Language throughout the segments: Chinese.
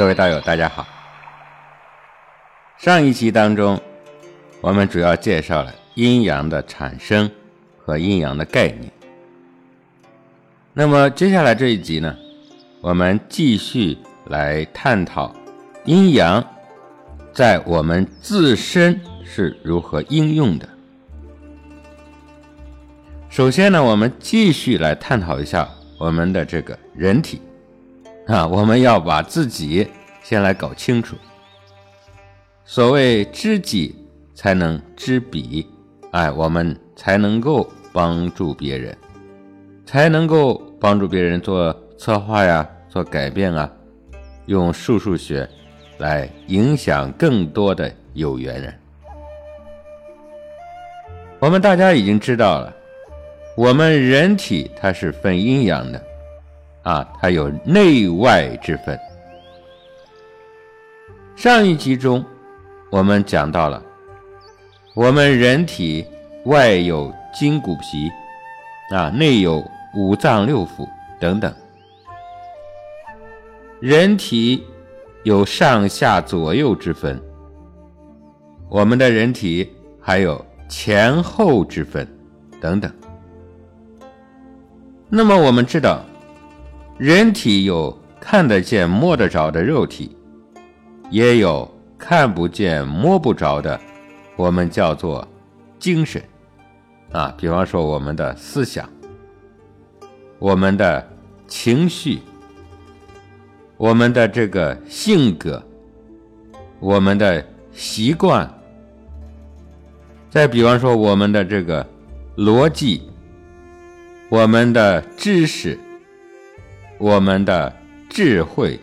各位道友，大家好。上一期当中，我们主要介绍了阴阳的产生和阴阳的概念。那么接下来这一集呢，我们继续来探讨阴阳在我们自身是如何应用的。首先呢，我们继续来探讨一下我们的这个人体。啊，我们要把自己先来搞清楚。所谓知己才能知彼，哎，我们才能够帮助别人，才能够帮助别人做策划呀，做改变啊，用数数学来影响更多的有缘人。我们大家已经知道了，我们人体它是分阴阳的。啊，它有内外之分。上一集中，我们讲到了，我们人体外有筋骨皮，啊，内有五脏六腑等等。人体有上下左右之分，我们的人体还有前后之分等等。那么我们知道。人体有看得见、摸得着的肉体，也有看不见、摸不着的，我们叫做精神。啊，比方说我们的思想、我们的情绪、我们的这个性格、我们的习惯，再比方说我们的这个逻辑、我们的知识。我们的智慧，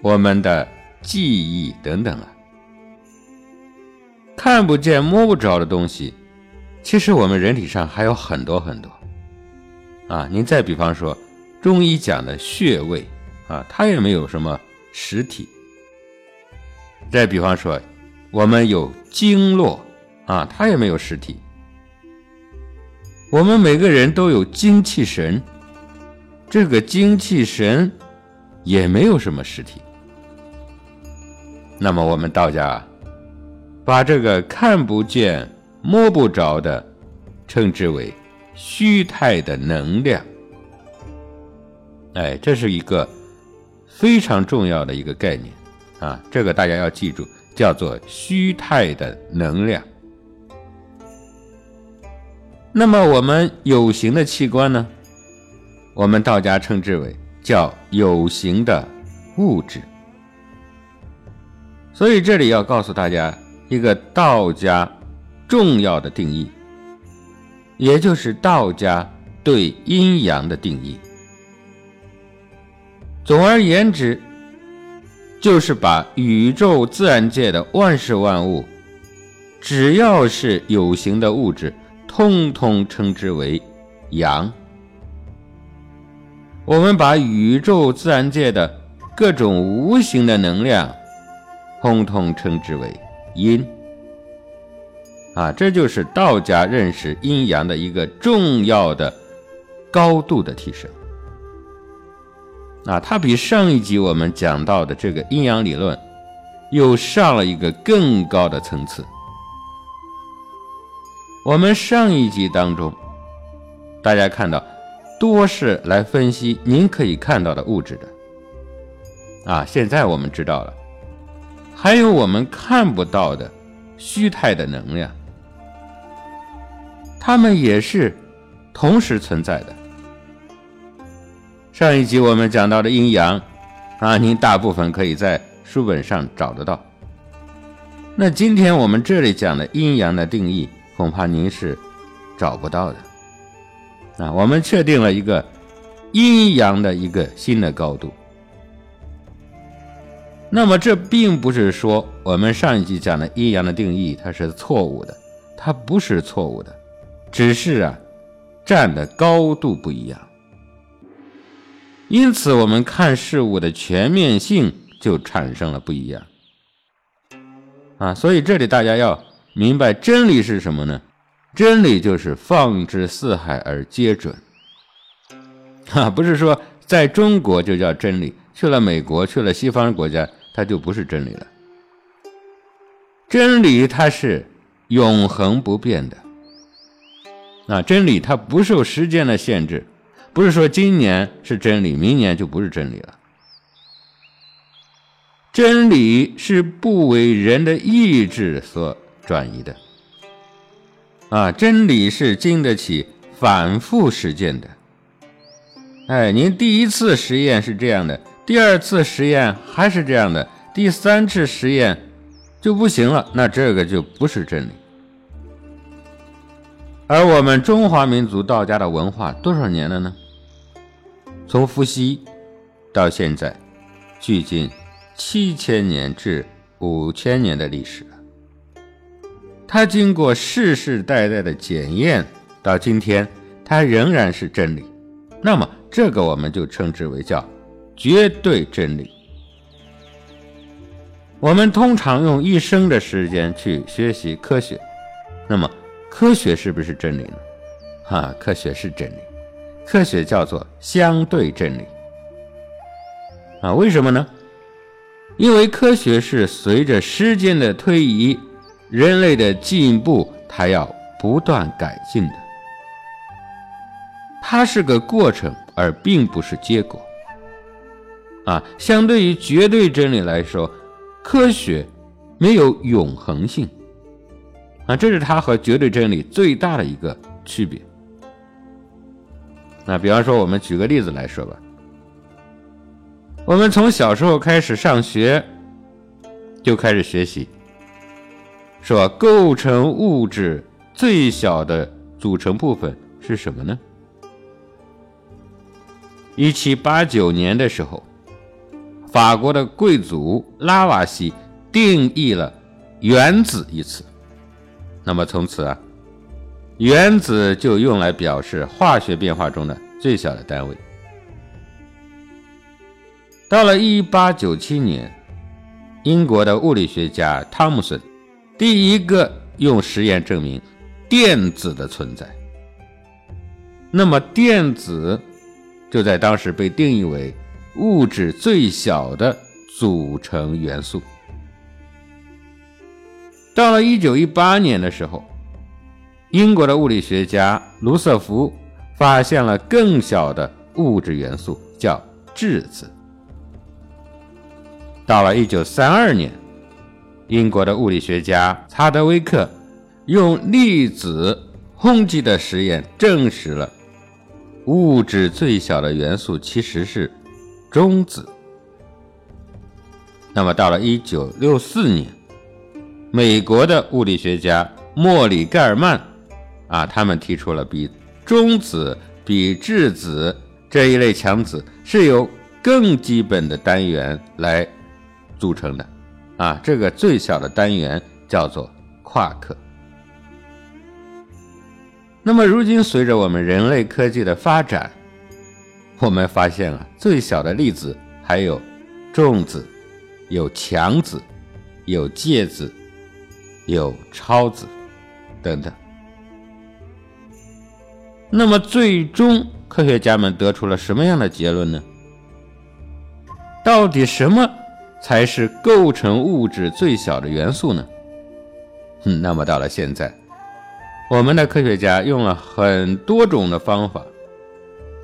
我们的记忆等等啊，看不见摸不着的东西，其实我们人体上还有很多很多啊。您再比方说，中医讲的穴位啊，它也没有什么实体。再比方说，我们有经络啊，它也没有实体。我们每个人都有精气神。这个精气神也没有什么实体，那么我们道家把这个看不见、摸不着的称之为虚态的能量。哎，这是一个非常重要的一个概念啊，这个大家要记住，叫做虚态的能量。那么我们有形的器官呢？我们道家称之为叫有形的物质，所以这里要告诉大家一个道家重要的定义，也就是道家对阴阳的定义。总而言之，就是把宇宙自然界的万事万物，只要是有形的物质，通通称之为阳。我们把宇宙自然界的各种无形的能量，通通称之为阴。啊，这就是道家认识阴阳的一个重要的高度的提升。啊，它比上一集我们讲到的这个阴阳理论，又上了一个更高的层次。我们上一集当中，大家看到。多是来分析您可以看到的物质的，啊，现在我们知道了，还有我们看不到的虚态的能量，它们也是同时存在的。上一集我们讲到的阴阳，啊，您大部分可以在书本上找得到。那今天我们这里讲的阴阳的定义，恐怕您是找不到的。啊，我们确定了一个阴阳的一个新的高度。那么这并不是说我们上一集讲的阴阳的定义它是错误的，它不是错误的，只是啊站的高度不一样。因此，我们看事物的全面性就产生了不一样。啊，所以这里大家要明白真理是什么呢？真理就是放之四海而皆准，哈，不是说在中国就叫真理，去了美国，去了西方国家，它就不是真理了。真理它是永恒不变的，啊，真理它不受时间的限制，不是说今年是真理，明年就不是真理了。真理是不为人的意志所转移的，啊，真理是经得起反复实践的。哎，您第一次实验是这样的，第二次实验还是这样的，第三次实验就不行了，那这个就不是真理。而我们中华民族道家的文化多少年了呢？从伏羲到现在，距今七千年至五千年的历史。它经过世世代代的检验，到今天它仍然是真理。那么，这个我们就称之为叫绝对真理。我们通常用一生的时间去学习科学，那么科学是不是真理呢？哈，科学是真理，科学叫做相对真理。啊，为什么呢？因为科学是随着时间的推移，人类的进步，它要不断改进的。它是个过程，而并不是结果。啊，相对于绝对真理来说，科学没有永恒性。啊，这是它和绝对真理最大的一个区别。那比方说，我们举个例子来说吧。我们从小时候开始上学，就开始学习，说构成物质最小的组成部分是什么呢？一七八九年的时候，法国的贵族拉瓦锡定义了“原子”一词。那么从此啊，原子就用来表示化学变化中的最小的单位。到了一八九七年，英国的物理学家汤姆森第一个用实验证明电子的存在。那么电子。就在当时被定义为物质最小的组成元素。到了一九一八年的时候，英国的物理学家卢瑟福发现了更小的物质元素，叫质子。到了一九三二年，英国的物理学家查德威克用粒子轰击的实验证实了。物质最小的元素其实是中子。那么到了一九六四年，美国的物理学家莫里盖尔曼啊，他们提出了比中子、比质子这一类强子是由更基本的单元来组成的啊，这个最小的单元叫做夸克。那么，如今随着我们人类科技的发展，我们发现了最小的粒子还有重子、有强子、有介子、有超子等等。那么，最终科学家们得出了什么样的结论呢？到底什么才是构成物质最小的元素呢？嗯，那么到了现在。我们的科学家用了很多种的方法，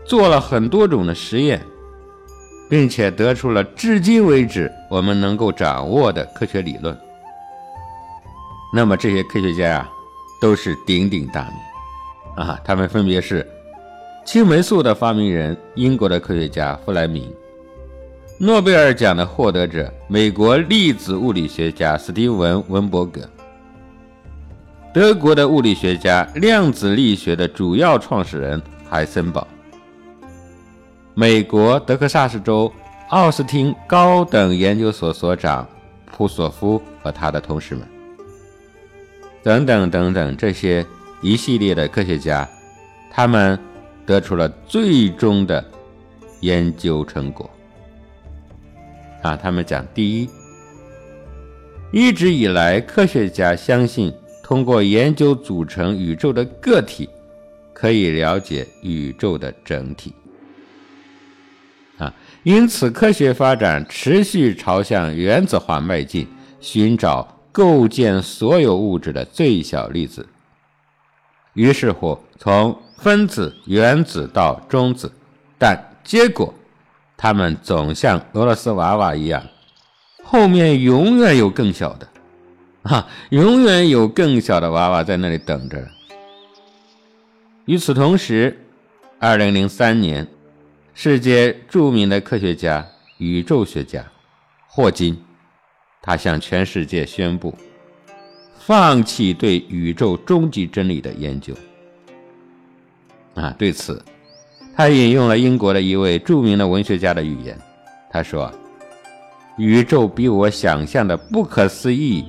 做了很多种的实验，并且得出了至今为止我们能够掌握的科学理论。那么这些科学家呀，都是鼎鼎大名啊！他们分别是青霉素的发明人英国的科学家弗莱明，诺贝尔奖的获得者美国粒子物理学家斯蒂文·文伯格。德国的物理学家、量子力学的主要创始人海森堡，美国德克萨斯州奥斯汀高等研究所所长普索夫和他的同事们，等等等等，这些一系列的科学家，他们得出了最终的研究成果。啊，他们讲，第一，一直以来，科学家相信。通过研究组成宇宙的个体，可以了解宇宙的整体。啊，因此科学发展持续朝向原子化迈进，寻找构建所有物质的最小粒子。于是乎，从分子、原子到中子，但结果，他们总像俄罗斯娃娃一样，后面永远有更小的，啊，永远有更小的娃娃在那里等着。与此同时，二零零三年，世界著名的科学家、宇宙学家霍金，他向全世界宣布，放弃对宇宙终极真理的研究。啊，对此，他引用了英国的一位著名的文学家的语言，他说：“宇宙比我想象的不可思议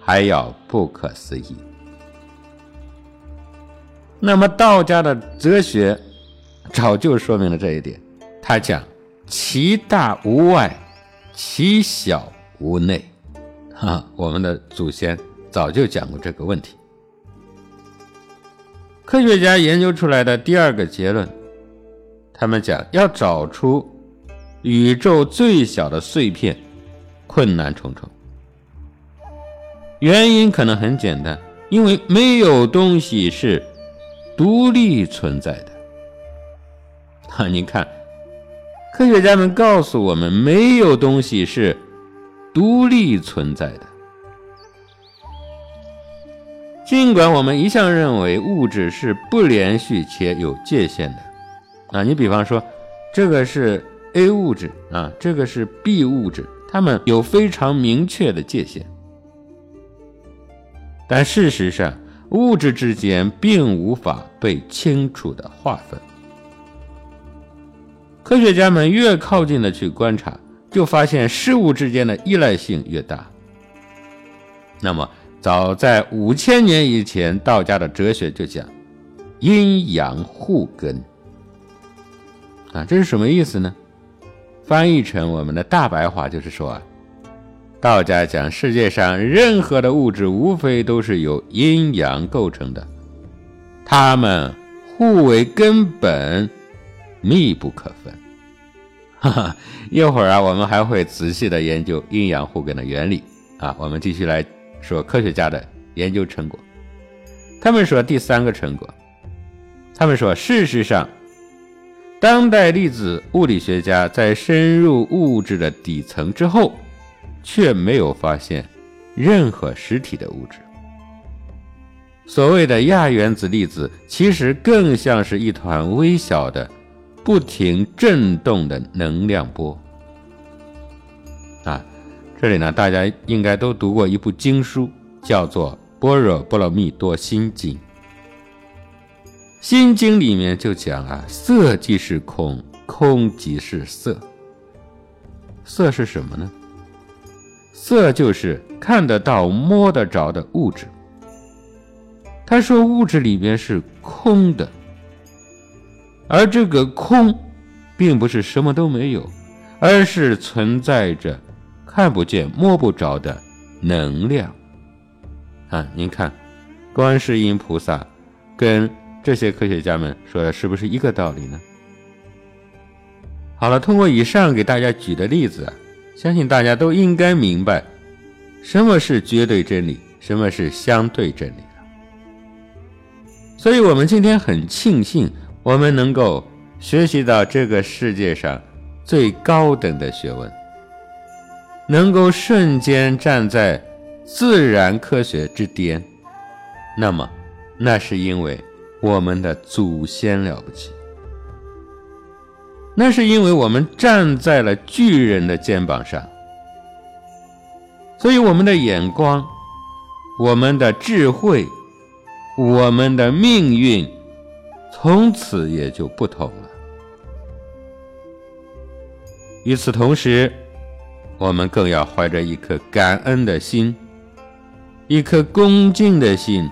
还要不可思议。”那么道家的哲学早就说明了这一点，他讲其大无外，其小无内。哈，我们的祖先早就讲过这个问题。科学家研究出来的第二个结论，他们讲要找出宇宙最小的碎片，困难重重。原因可能很简单，因为没有东西是。独立存在的，啊，你看，科学家们告诉我们，没有东西是独立存在的。尽管我们一向认为物质是不连续且有界限的，啊，你比方说，这个是 A 物质啊，这个是 B 物质，它们有非常明确的界限，但事实上。物质之间并无法被清楚的划分。科学家们越靠近的去观察，就发现事物之间的依赖性越大。那么，早在五千年以前，道家的哲学就讲阴阳互根。啊，这是什么意思呢？翻译成我们的大白话就是说啊。道家讲，世界上任何的物质，无非都是由阴阳构成的，它们互为根本，密不可分。哈哈，一会儿啊，我们还会仔细的研究阴阳互根的原理啊。我们继续来说科学家的研究成果。他们说第三个成果，他们说，事实上，当代粒子物理学家在深入物质的底层之后。却没有发现任何实体的物质。所谓的亚原子粒子，其实更像是一团微小的、不停振动的能量波。啊，这里呢，大家应该都读过一部经书，叫做《般若波罗蜜多心经》。心经里面就讲啊，色即是空，空即是色。色是什么呢？色就是看得到、摸得着的物质。他说，物质里边是空的，而这个空，并不是什么都没有，而是存在着看不见、摸不着的能量。啊，您看，观世音菩萨跟这些科学家们说的是不是一个道理呢？好了，通过以上给大家举的例子。相信大家都应该明白，什么是绝对真理，什么是相对真理了。所以，我们今天很庆幸，我们能够学习到这个世界上最高等的学问，能够瞬间站在自然科学之巅。那么，那是因为我们的祖先了不起。那是因为我们站在了巨人的肩膀上，所以我们的眼光、我们的智慧、我们的命运，从此也就不同了。与此同时，我们更要怀着一颗感恩的心、一颗恭敬的心，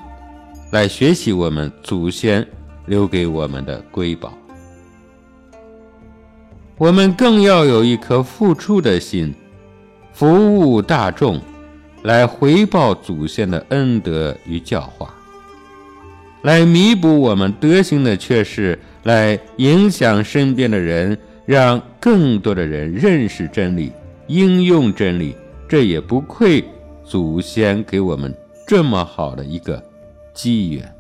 来学习我们祖先留给我们的瑰宝。我们更要有一颗付出的心，服务大众，来回报祖先的恩德与教化，来弥补我们德行的缺失，来影响身边的人，让更多的人认识真理、应用真理，这也不愧祖先给我们这么好的一个机缘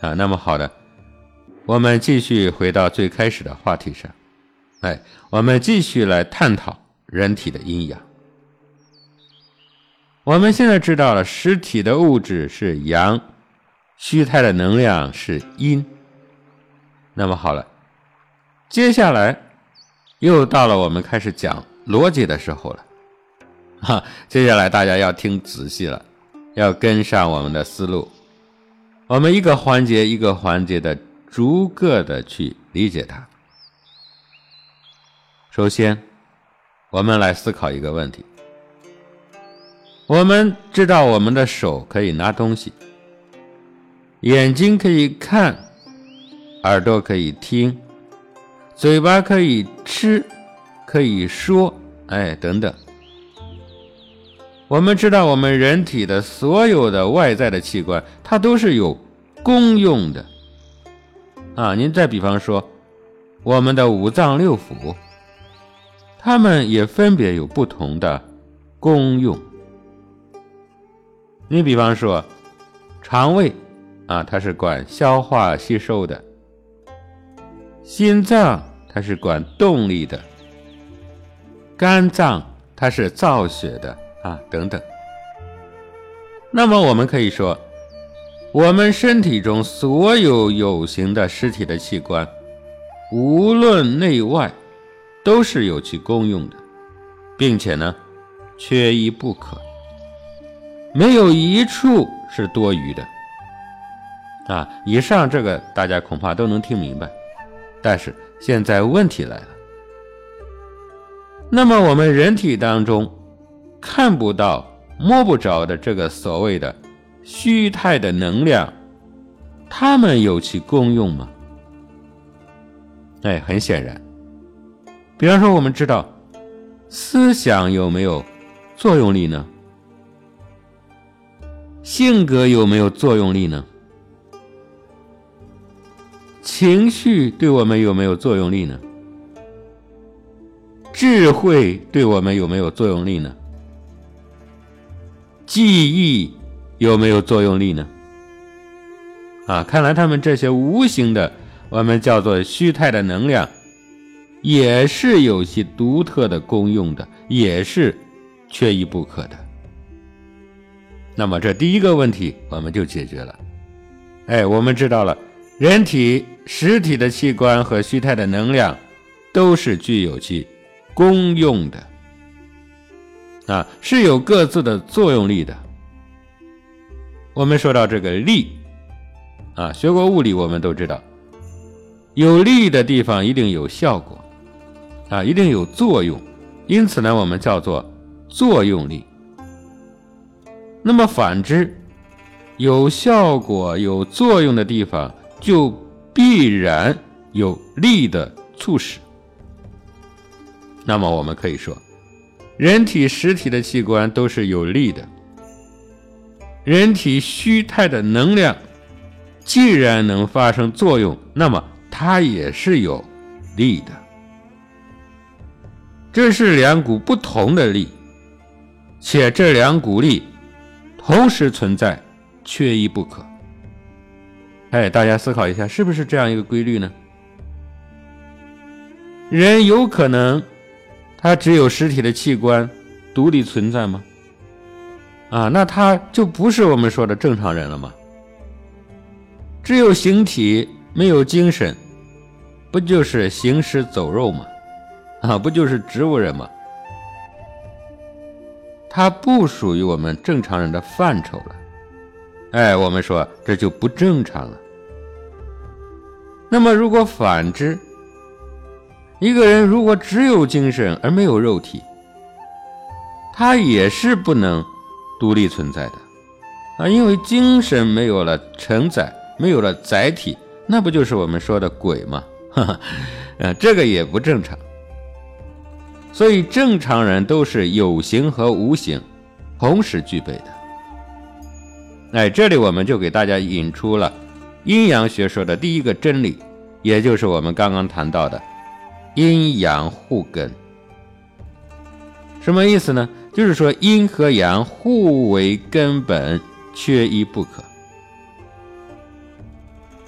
啊。那么好的，我们继续回到最开始的话题上，哎，我们继续来探讨人体的阴阳。我们现在知道了，实体的物质是阳，虚态的能量是阴。那么好了，接下来又到了我们开始讲逻辑的时候了。哈，接下来大家要听仔细了，要跟上我们的思路，我们一个环节一个环节的逐个的去理解它。首先，我们来思考一个问题。我们知道，我们的手可以拿东西，眼睛可以看，耳朵可以听，嘴巴可以吃，可以说，哎，等等。我们知道，我们人体的所有的外在的器官，它都是有功用的。啊，您再比方说，我们的五脏六腑，它们也分别有不同的功用。你比方说，肠胃啊，它是管消化吸收的；心脏它是管动力的；肝脏它是造血的啊，等等。那么我们可以说，我们身体中所有有形的实体的器官，无论内外，都是有其功用的，并且呢，缺一不可。没有一处是多余的，啊！以上这个大家恐怕都能听明白，但是现在问题来了。那么我们人体当中看不到、摸不着的这个所谓的虚态的能量，它们有其功用吗？哎，很显然，比方说我们知道思想有没有作用力呢？性格有没有作用力呢？情绪对我们有没有作用力呢？智慧对我们有没有作用力呢？记忆有没有作用力呢？啊，看来他们这些无形的，我们叫做虚态的能量，也是有其独特的功用的，也是缺一不可的。那么这第一个问题我们就解决了，哎，我们知道了，人体实体的器官和虚态的能量都是具有其功用的，啊，是有各自的作用力的。我们说到这个力，啊，学过物理我们都知道，有力的地方一定有效果，啊，一定有作用，因此呢，我们叫做作用力。那么反之，有效果、有作用的地方，就必然有力的促使。那么我们可以说，人体实体的器官都是有力的。人体虚态的能量，既然能发生作用，那么它也是有力的。这是两股不同的力，且这两股力。同时存在，缺一不可。哎，大家思考一下，是不是这样一个规律呢？人有可能，他只有实体的器官独立存在吗？啊，那他就不是我们说的正常人了吗？只有形体没有精神，不就是行尸走肉吗？啊，不就是植物人吗？它不属于我们正常人的范畴了，哎，我们说这就不正常了。那么如果反之，一个人如果只有精神而没有肉体，他也是不能独立存在的啊，因为精神没有了承载，没有了载体，那不就是我们说的鬼吗？哈哈，呃，这个也不正常。所以，正常人都是有形和无形同时具备的。哎，这里我们就给大家引出了阴阳学说的第一个真理：也就是我们刚刚谈到的阴阳互根。什么意思呢？就是说阴和阳互为根本，缺一不可。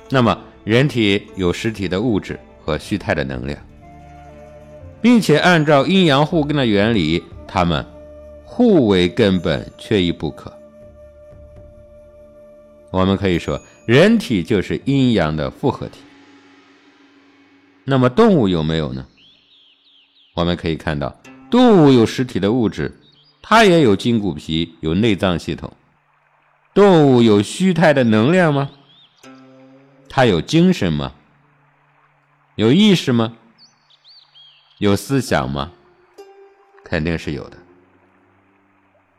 那么人体有实体的物质和虚态的能量，并且按照阴阳互根的原理，它们互为根本，缺一不可。我们可以说，人体就是阴阳的复合体。那么动物有没有呢？我们可以看到。动物有实体的物质，它也有筋骨皮，有内脏系统。动物有虚态的能量吗？它有精神吗？有意识吗？有思想吗？肯定是有的。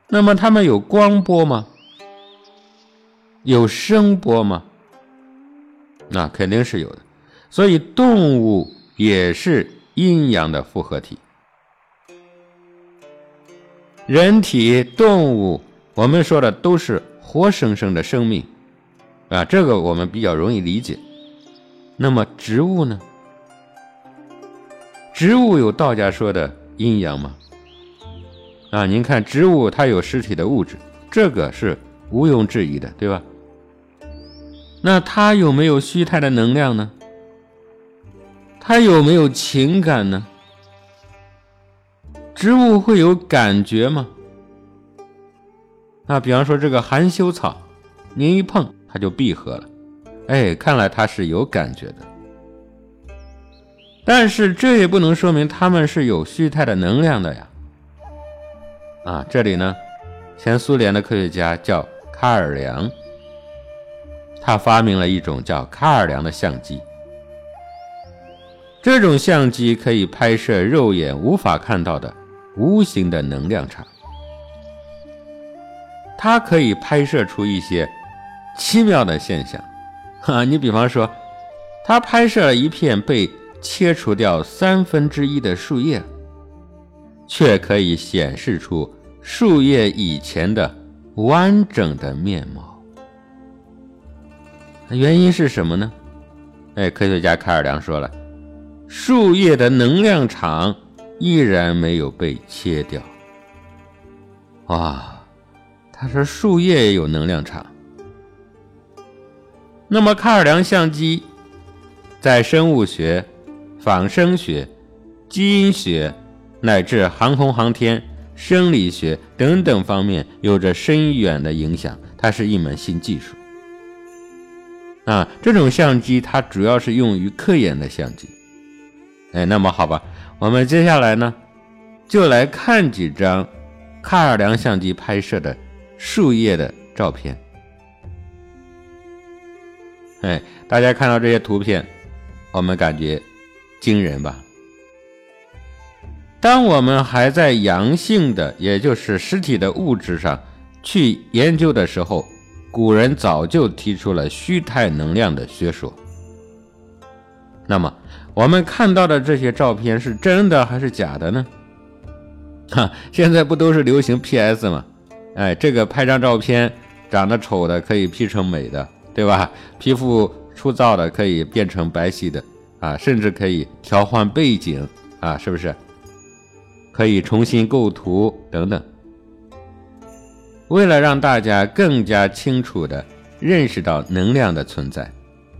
那么它们有光波吗？有声波吗？那肯定是有的。所以动物也是阴阳的复合体。人体、动物，我们说的都是活生生的生命，啊，这个我们比较容易理解。那么植物呢？植物有道家说的阴阳吗？啊，您看植物它有实体的物质，这个是毋庸置疑的，对吧？那它有没有虚态的能量呢？它有没有情感呢？植物会有感觉吗？那比方说这个含羞草，您一碰它就闭合了，哎，看来它是有感觉的。但是这也不能说明它们是有虚态的能量的呀。啊，这里呢，前苏联的科学家叫卡尔良，他发明了一种叫卡尔良的相机。这种相机可以拍摄肉眼无法看到的。无形的能量场，它可以拍摄出一些奇妙的现象。哈，你比方说，它拍摄了一片被切除掉三分之一的树叶，却可以显示出树叶以前的完整的面貌。原因是什么呢？哎，科学家卡尔良说了，树叶的能量场。依然没有被切掉。哇，他说树叶也有能量场。那么卡尔良相机在生物学、仿生学、基因学乃至航空航天、生理学等等方面有着深远的影响。它是一门新技术。啊，这种相机它主要是用于科研的相机。哎，那么好吧。我们接下来呢，就来看几张卡尔良相机拍摄的树叶的照片。哎，大家看到这些图片，我们感觉惊人吧？当我们还在阳性的，也就是实体的物质上去研究的时候，古人早就提出了虚态能量的学说。那么，我们看到的这些照片是真的还是假的呢？哈，现在不都是流行 PS 吗？哎，这个拍张照片，长得丑的可以 P 成美的，对吧？皮肤粗糙的可以变成白皙的，啊，甚至可以调换背景，啊，是不是？可以重新构图等等。为了让大家更加清楚地认识到能量的存在，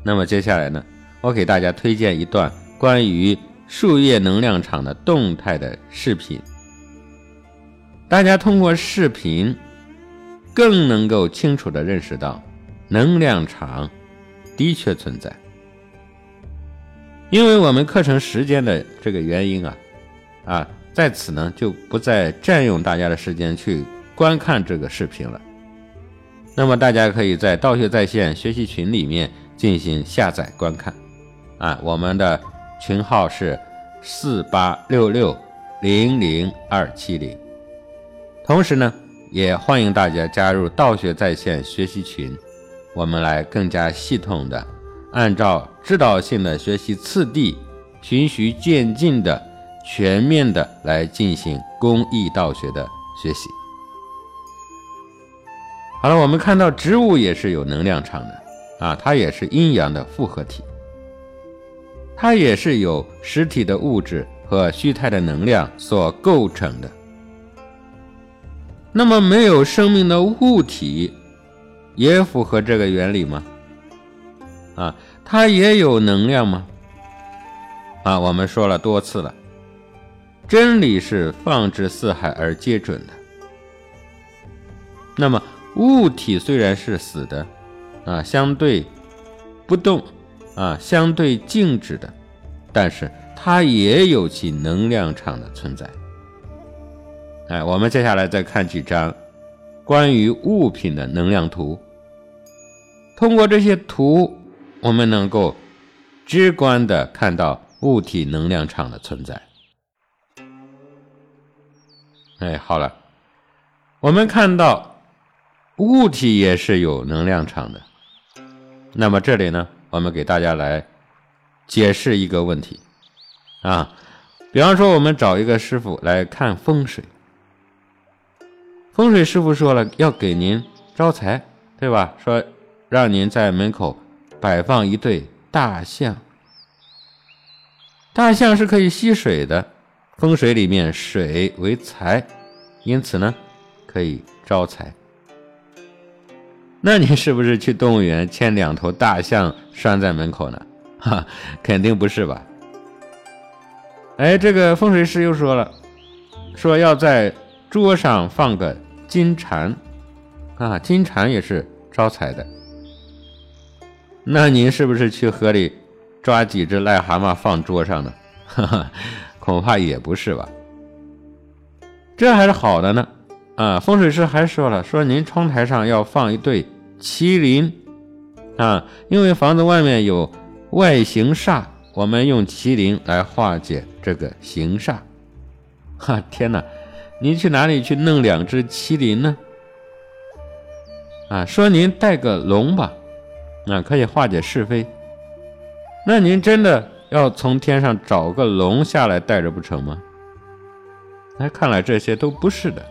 那么接下来呢，我给大家推荐一段。关于树叶能量场的动态的视频，大家通过视频更能够清楚地认识到能量场的确存在。因为我们课程时间的这个原因啊，啊，在此呢就不再占用大家的时间去观看这个视频了。那么大家可以在道学在线学习群里面进行下载观看，啊，我们的。群号是四八六六零零二七零，同时呢，也欢迎大家加入道学在线学习群，我们来更加系统的按照指导性的学习次第，循序渐进的全面的来进行公益道学的学习。好了，我们看到植物也是有能量场的啊，它也是阴阳的复合体。它也是由实体的物质和虚态的能量所构成的。那么，没有生命的物体也符合这个原理吗？啊，它也有能量吗？啊，我们说了多次了，真理是放之四海而皆准的。那么，物体虽然是死的，啊，相对不动，啊，相对静止的，但是它也有其能量场的存在。哎，我们接下来再看几张关于物品的能量图。通过这些图，我们能够直观的看到物体能量场的存在。哎，好了，我们看到。物体也是有能量场的，那么这里呢，我们给大家来解释一个问题啊，比方说我们找一个师傅来看风水，风水师傅说了要给您招财，对吧？说让您在门口摆放一对大象，大象是可以吸水的，风水里面水为财，因此呢可以招财。那你是不是去动物园牵两头大象拴在门口呢？哈，肯定不是吧？哎，这个风水师又说了，说要在桌上放个金蝉，啊，金蝉也是招财的。那您是不是去河里抓几只癞蛤蟆放桌上呢？哈哈，恐怕也不是吧？这还是好的呢。啊，风水师还说了，说您窗台上要放一对麒麟，啊，因为房子外面有外形煞，我们用麒麟来化解这个形煞。哈，天哪，您去哪里去弄两只麒麟呢？啊，说您带个龙吧，啊，可以化解是非。那您真的要从天上找个龙下来带着不成吗？哎，看来这些都不是的。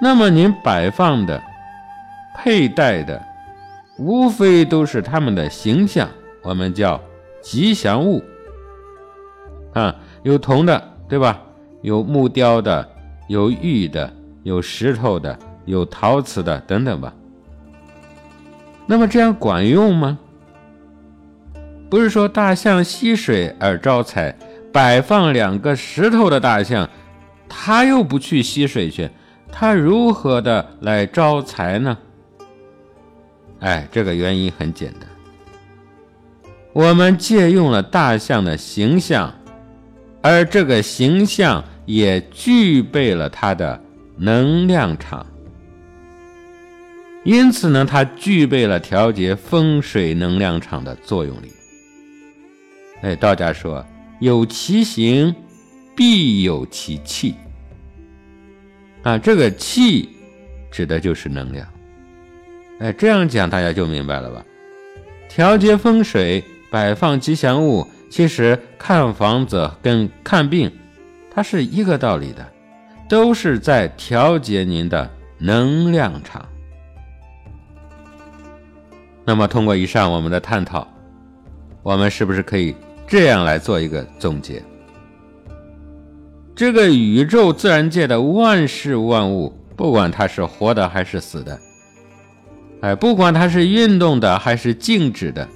那么您摆放的、佩戴的，无非都是他们的形象，我们叫吉祥物。啊，有铜的，对吧？有木雕的，有玉的，有石头的，有陶瓷的，等等吧。那么这样管用吗？不是说大象吸水而招财，摆放两个石头的大象，它又不去吸水去。他如何的来招财呢？哎，这个原因很简单，我们借用了大象的形象，而这个形象也具备了它的能量场，因此呢，它具备了调节风水能量场的作用力。哎，道家说有其形，必有其气。啊，这个气指的就是能量。哎，这样讲大家就明白了吧？调节风水、摆放吉祥物，其实看房子跟看病，它是一个道理的，都是在调节您的能量场。那么，通过以上我们的探讨，我们是不是可以这样来做一个总结？这个宇宙自然界的万事万物，不管它是活的还是死的，哎，不管它是运动的还是静止的，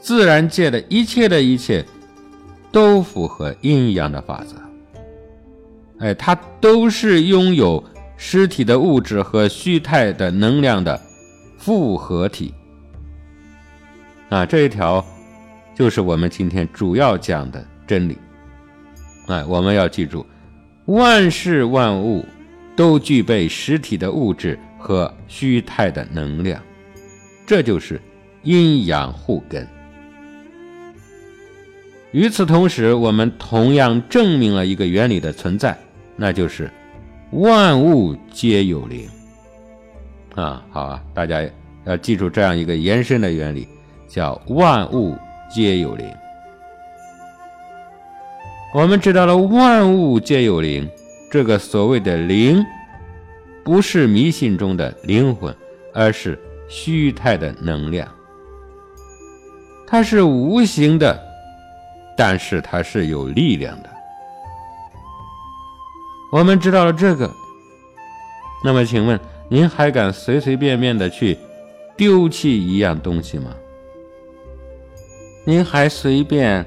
自然界的一切的一切，都符合阴阳的法则。哎，它都是拥有实体的物质和虚态的能量的复合体。啊，这一条就是我们今天主要讲的真理。哎，我们要记住，万事万物都具备实体的物质和虚态的能量，这就是阴阳互根。与此同时，我们同样证明了一个原理的存在，那就是万物皆有灵。啊，好啊，大家要记住这样一个延伸的原理，叫万物皆有灵。我们知道了万物皆有灵，这个所谓的灵，不是迷信中的灵魂，而是虚态的能量。它是无形的，但是它是有力量的。我们知道了这个，那么请问您还敢随随便便的去丢弃一样东西吗？您还随便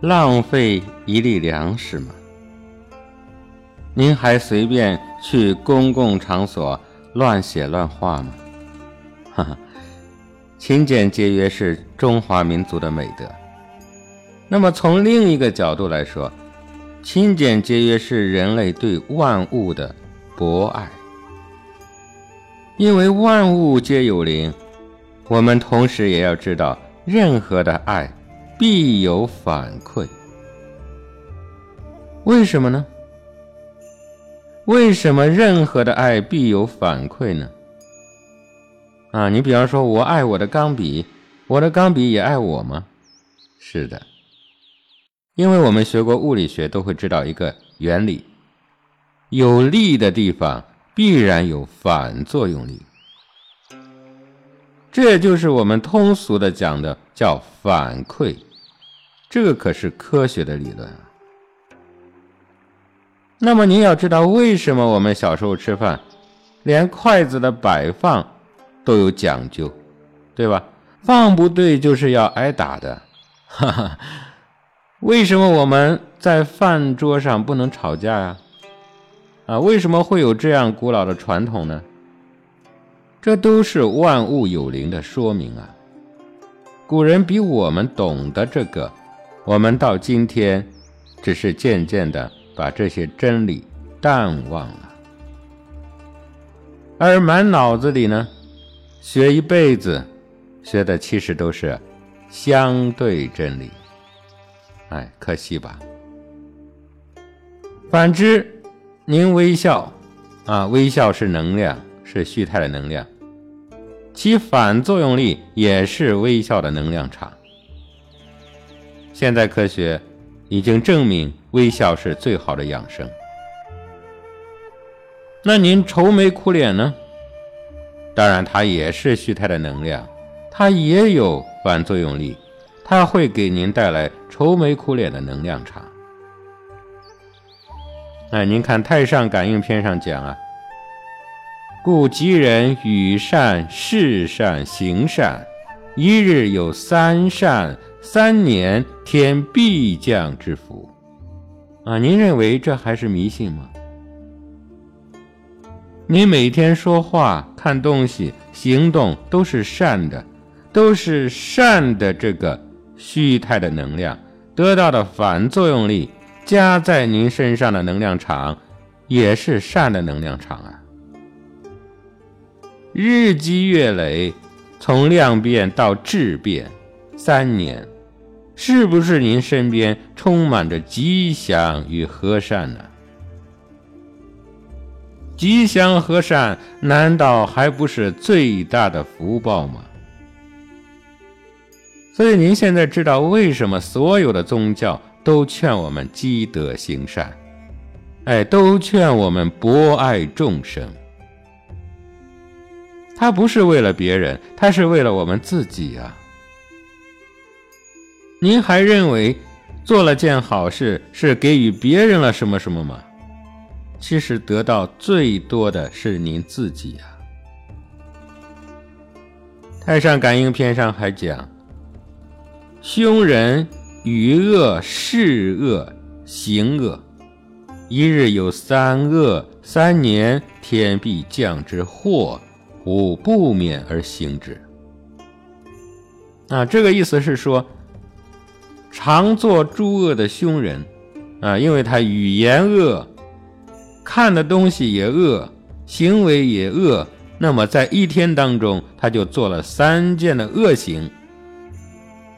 浪费一粒粮食吗？您还随便去公共场所乱写乱画吗？哈哈，勤俭节约是中华民族的美德。那么从另一个角度来说，勤俭节约是人类对万物的博爱。因为万物皆有灵，我们同时也要知道，任何的爱。必有反馈，为什么呢？为什么任何的爱必有反馈呢？啊，你比方说，我爱我的钢笔，我的钢笔也爱我吗？是的，因为我们学过物理学，都会知道一个原理：有力的地方必然有反作用力。这就是我们通俗的讲的叫反馈。这个可是科学的理论啊。那么您要知道，为什么我们小时候吃饭，连筷子的摆放都有讲究，对吧？放不对就是要挨打的。哈哈，为什么我们在饭桌上不能吵架呀？啊，为什么会有这样古老的传统呢？这都是万物有灵的说明啊。古人比我们懂得这个。我们到今天，只是渐渐的把这些真理淡忘了，而满脑子里呢，学一辈子，学的其实都是相对真理。哎，可惜吧。反之，您微笑，啊，微笑是能量，是虚态的能量，其反作用力也是微笑的能量场。现在科学已经证明，微笑是最好的养生。那您愁眉苦脸呢？当然，它也是虚态的能量，它也有反作用力，它会给您带来愁眉苦脸的能量场。哎，您看《太上感应篇》上讲啊，故吉人与善、事善、行善，一日有三善。三年天必降之福，啊！您认为这还是迷信吗？您每天说话、看东西、行动都是善的，都是善的这个虚态的能量得到的反作用力加在您身上的能量场，也是善的能量场啊！日积月累，从量变到质变，三年。是不是您身边充满着吉祥与和善呢？吉祥和善难道还不是最大的福报吗？所以您现在知道为什么所有的宗教都劝我们积德行善，哎，都劝我们博爱众生。他不是为了别人，他是为了我们自己啊。您还认为做了件好事是给予别人了什么什么吗？其实得到最多的是您自己呀。太上感应篇上还讲：凶人与恶事恶行恶，一日有三恶，三年天必降之祸，吾不免而行之。啊，这个意思是说。常做诸恶的凶人，啊，因为他语言恶，看的东西也恶，行为也恶，那么在一天当中，他就做了三件的恶行。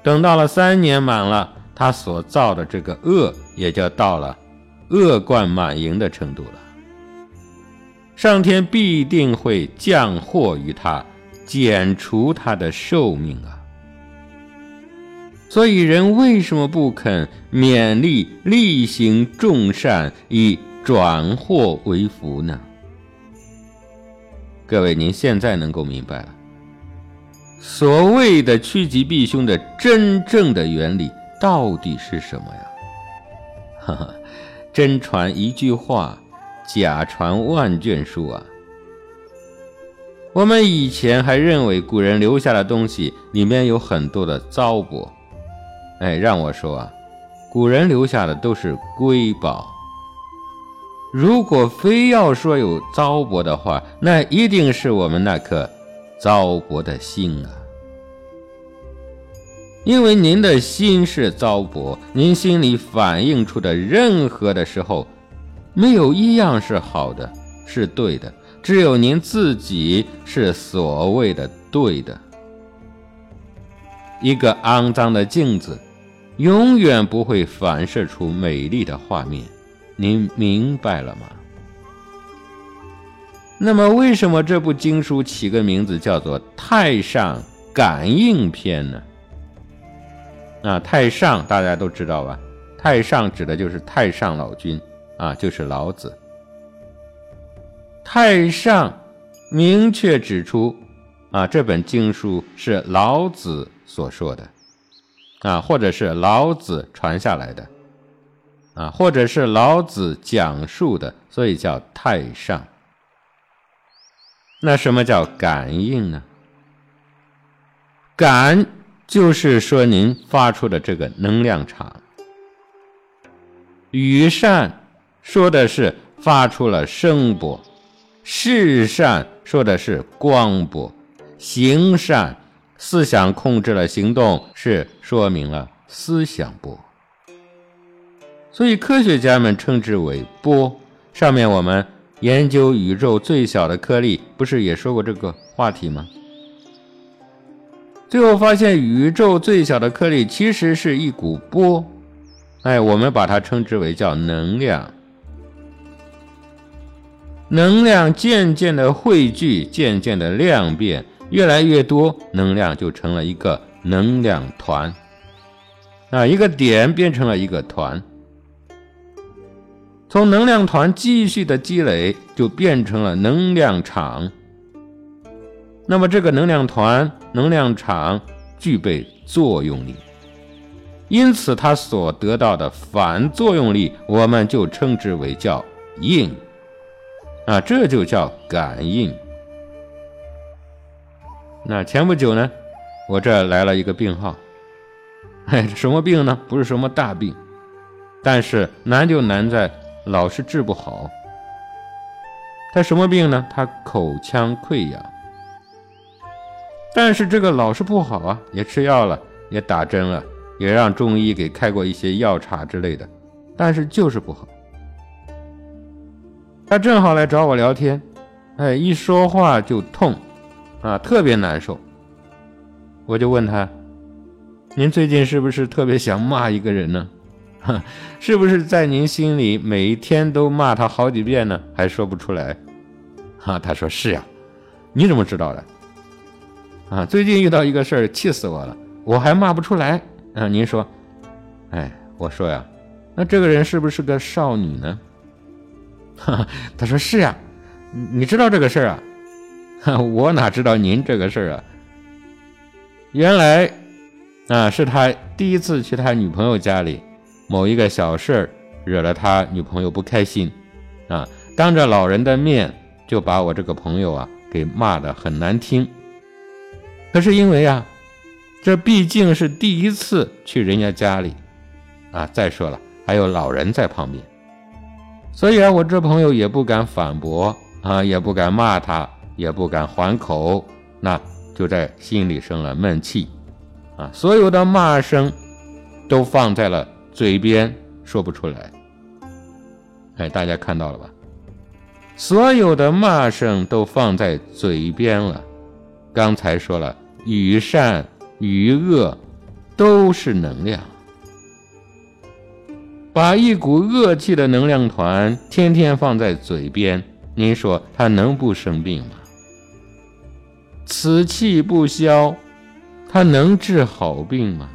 等到了三年满了，他所造的这个恶也就到了恶贯满盈的程度了。上天必定会降祸于他，减除他的寿命啊。所以，人为什么不肯勉励力行众善，以转祸为福呢？各位，您现在能够明白了。所谓的趋吉避凶的真正的原理到底是什么呀？哈哈，真传一句话，假传万卷书啊！我们以前还认为古人留下的东西里面有很多的糟粕，哎，让我说啊，古人留下的都是瑰宝。如果非要说有糟粕的话，那一定是我们那颗糟粕的心啊！因为您的心是糟粕，您心里反映出的任何的时候，没有一样是好的，是对的。只有您自己是所谓的对的。一个肮脏的镜子，永远不会反射出美丽的画面。您明白了吗？那么，为什么这部经书起个名字叫做《太上感应篇》呢？啊，太上大家都知道吧？太上指的就是太上老君啊，就是老子。太上明确指出，啊，这本经书是老子所说的，啊，或者是老子传下来的，啊，或者是老子讲述的，所以叫太上。那什么叫感应呢？感就是说您发出的这个能量场，与善说的是发出了声波。事善说的是光波，行善思想控制了行动，是说明了思想波。所以科学家们称之为波。上面我们研究宇宙最小的颗粒，不是也说过这个话题吗？最后发现宇宙最小的颗粒其实是一股波，哎，我们把它称之为叫能量。能量渐渐的汇聚，渐渐的量变，越来越多，能量就成了一个能量团。啊，一个点变成了一个团，从能量团继续的积累，就变成了能量场。那么这个能量团、能量场具备作用力，因此它所得到的反作用力，我们就称之为叫应。啊，这就叫感应。那前不久呢，我这来了一个病号，哎，什么病呢？不是什么大病，但是难就难在老是治不好。他什么病呢？他口腔溃疡，但是这个老是不好啊，也吃药了，也打针了，也让中医给开过一些药茶之类的，但是就是不好。他正好来找我聊天，哎，一说话就痛，啊，特别难受。我就问他：“您最近是不是特别想骂一个人呢？是不是在您心里每一天都骂他好几遍呢？还说不出来？”哈，他说：“是呀。”你怎么知道的？啊，最近遇到一个事儿，气死我了，我还骂不出来。啊，您说，哎，我说呀，那这个人是不是个少女呢？哈他说是呀，你知道这个事儿啊？我哪知道您这个事儿啊？原来啊，是他第一次去他女朋友家里，某一个小事儿惹了他女朋友不开心，啊，当着老人的面就把我这个朋友啊给骂的很难听。可是因为啊，这毕竟是第一次去人家家里，啊，再说了还有老人在旁边。所以啊，我这朋友也不敢反驳啊，也不敢骂他，也不敢还口，那就在心里生了闷气，啊，所有的骂声都放在了嘴边，说不出来。哎，大家看到了吧？所有的骂声都放在嘴边了。刚才说了，与善与恶都是能量。把一股恶气的能量团天天放在嘴边，您说他能不生病吗？此气不消，他能治好病吗？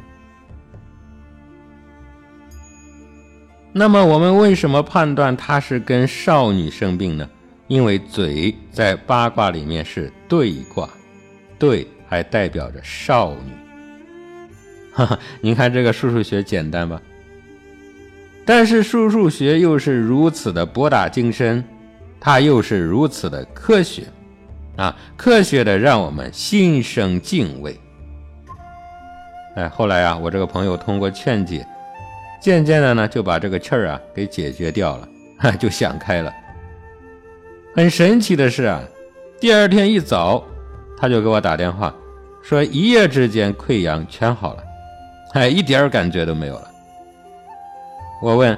那么我们为什么判断他是跟少女生病呢？因为嘴在八卦里面是对卦，对还代表着少女。哈哈，您看这个数数学简单吧？但是数数学又是如此的博大精深，它又是如此的科学，啊，科学的让我们心生敬畏。哎，后来啊，我这个朋友通过劝解，渐渐的呢就把这个气儿啊给解决掉了，哈，就想开了。很神奇的是啊，第二天一早，他就给我打电话，说一夜之间溃疡全好了，哎，一点感觉都没有了。我问：“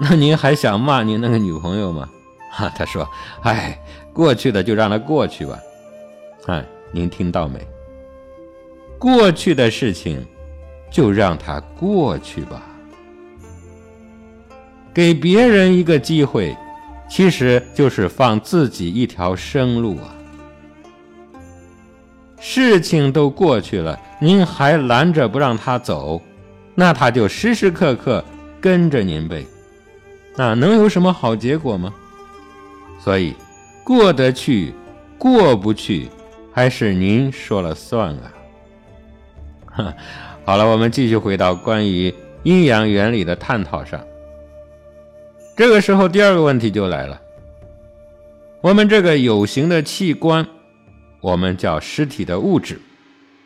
那您还想骂您那个女朋友吗？”哈，他说：“哎，过去的就让它过去吧。”哎，您听到没？过去的事情就让它过去吧。给别人一个机会，其实就是放自己一条生路啊。事情都过去了，您还拦着不让他走，那他就时时刻刻。跟着您呗，那能有什么好结果吗？所以，过得去，过不去，还是您说了算啊！哈，好了，我们继续回到关于阴阳原理的探讨上。这个时候，第二个问题就来了：我们这个有形的器官，我们叫实体的物质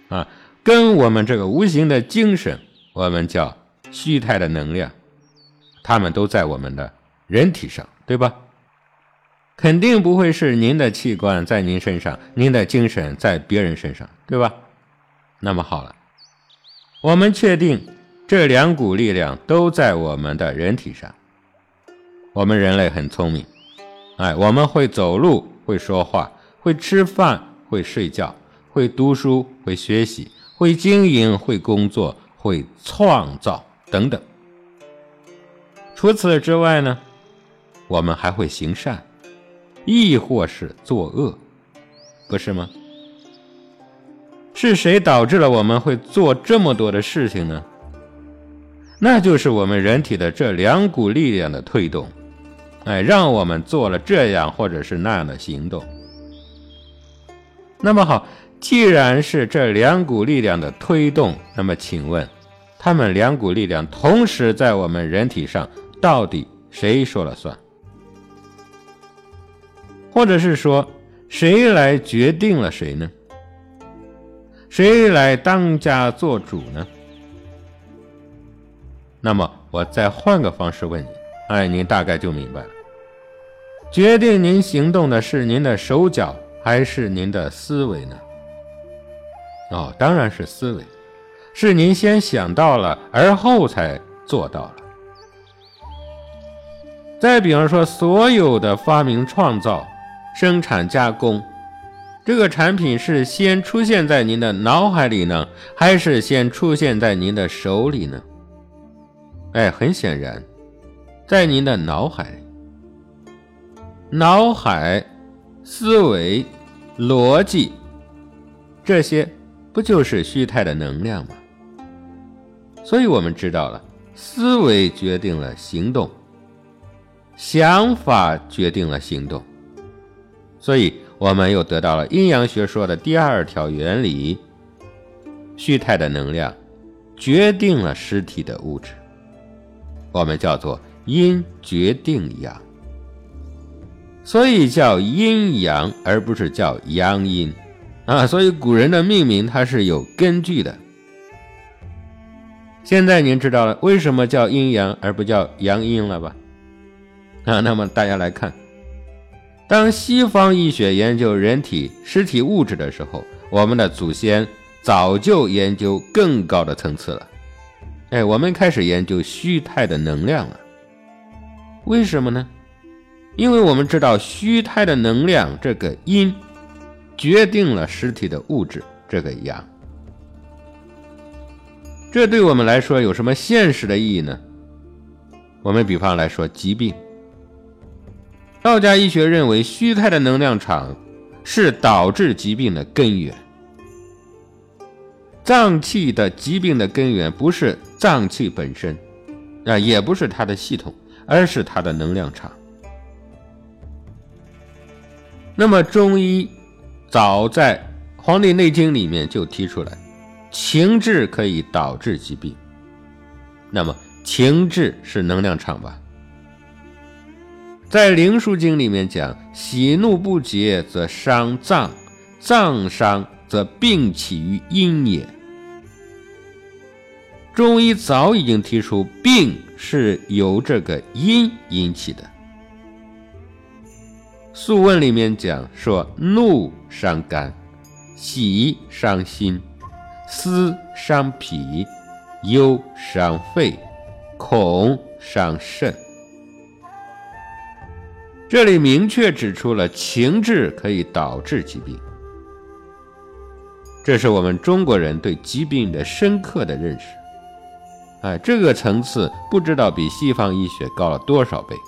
啊，跟我们这个无形的精神，我们叫虚态的能量。它们都在我们的人体上，对吧？肯定不会是您的器官在您身上，您的精神在别人身上，对吧？那么好了，我们确定这两股力量都在我们的人体上。我们人类很聪明，哎，我们会走路，会说话，会吃饭，会睡觉，会读书，会学习，会经营，会工作，会创造，等等。除此之外呢，我们还会行善，亦或是作恶，不是吗？是谁导致了我们会做这么多的事情呢？那就是我们人体的这两股力量的推动，哎，让我们做了这样或者是那样的行动。那么好，既然是这两股力量的推动，那么请问，他们两股力量同时在我们人体上？到底谁说了算？或者是说，谁来决定了谁呢？谁来当家做主呢？那么我再换个方式问你，哎，您大概就明白了。决定您行动的是您的手脚，还是您的思维呢？哦，当然是思维，是您先想到了，而后才做到了。再比方说，所有的发明创造、生产加工，这个产品是先出现在您的脑海里呢，还是先出现在您的手里呢？哎，很显然，在您的脑海。脑海、思维、逻辑，这些不就是虚态的能量吗？所以我们知道了，思维决定了行动。想法决定了行动，所以我们又得到了阴阳学说的第二条原理：虚态的能量决定了实体的物质，我们叫做阴决定阳，所以叫阴阳，而不是叫阳阴啊。所以古人的命名它是有根据的。现在您知道了为什么叫阴阳而不叫阳阴了吧？啊，那么大家来看，当西方医学研究人体实体物质的时候，我们的祖先早就研究更高的层次了。哎，我们开始研究虚态的能量了。为什么呢？因为我们知道虚态的能量这个阴，决定了实体的物质这个阳。这对我们来说有什么现实的意义呢？我们比方来说疾病。道家医学认为，虚态的能量场是导致疾病的根源。脏器的疾病的根源不是脏器本身，啊，也不是它的系统，而是它的能量场。那么，中医早在黄帝内经》里面就提出来，情志可以导致疾病。那么情志是能量场吧？在《灵枢经》里面讲，喜怒不节则伤脏，脏伤则病起于阴也。中医早已经提出，病是由这个阴引起的。《素问》里面讲说，怒伤肝，喜伤心，思伤脾，忧伤肺，恐伤肾。这里明确指出了情志可以导致疾病，这是我们中国人对疾病的深刻的认识。哎，这个层次不知道比西方医学高了多少倍。《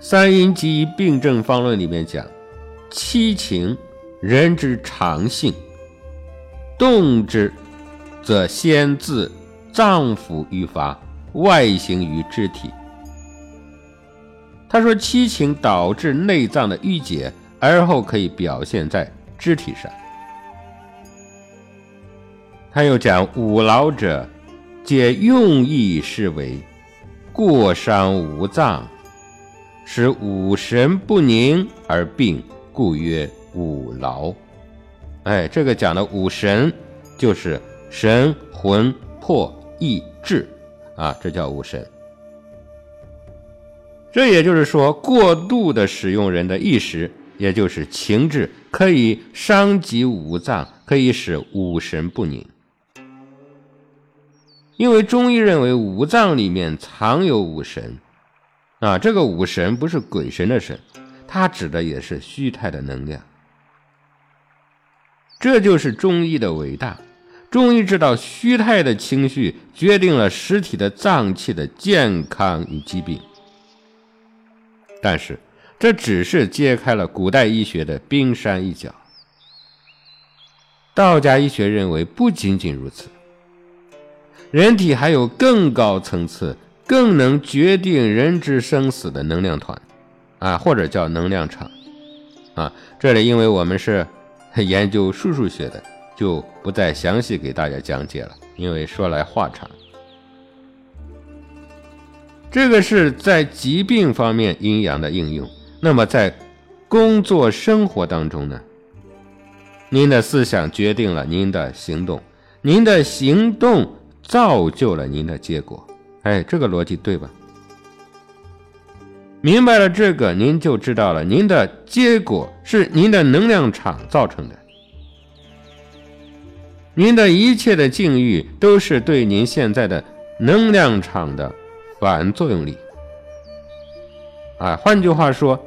三阴集病症方论》里面讲，七情，人之常性，动之，则先自脏腑愈发，外行于肢体。他说：“七情导致内脏的郁结，而后可以表现在肢体上。”他又讲：“五劳者，皆用意是为过伤五脏，使五神不宁而病，故曰五劳。”哎，这个讲的五神就是神、魂、魄、意、志啊，这叫五神。这也就是说，过度的使用人的意识，也就是情志，可以伤及五脏，可以使五神不宁。因为中医认为五脏里面藏有五神，啊，这个五神不是鬼神的神，它指的也是虚态的能量。这就是中医的伟大。中医知道，虚态的情绪决定了实体的脏器的健康与疾病。但是，这只是揭开了古代医学的冰山一角。道家医学认为，不仅仅如此，人体还有更高层次、更能决定人之生死的能量团，啊，或者叫能量场，啊，这里因为我们是研究数数学的，就不再详细给大家讲解了，因为说来话长。这个是在疾病方面阴阳的应用。那么在工作生活当中呢？您的思想决定了您的行动，您的行动造就了您的结果。哎，这个逻辑对吧？明白了这个，您就知道了您的结果是您的能量场造成的。您的一切的境遇都是对您现在的能量场的。反作用力，啊，换句话说，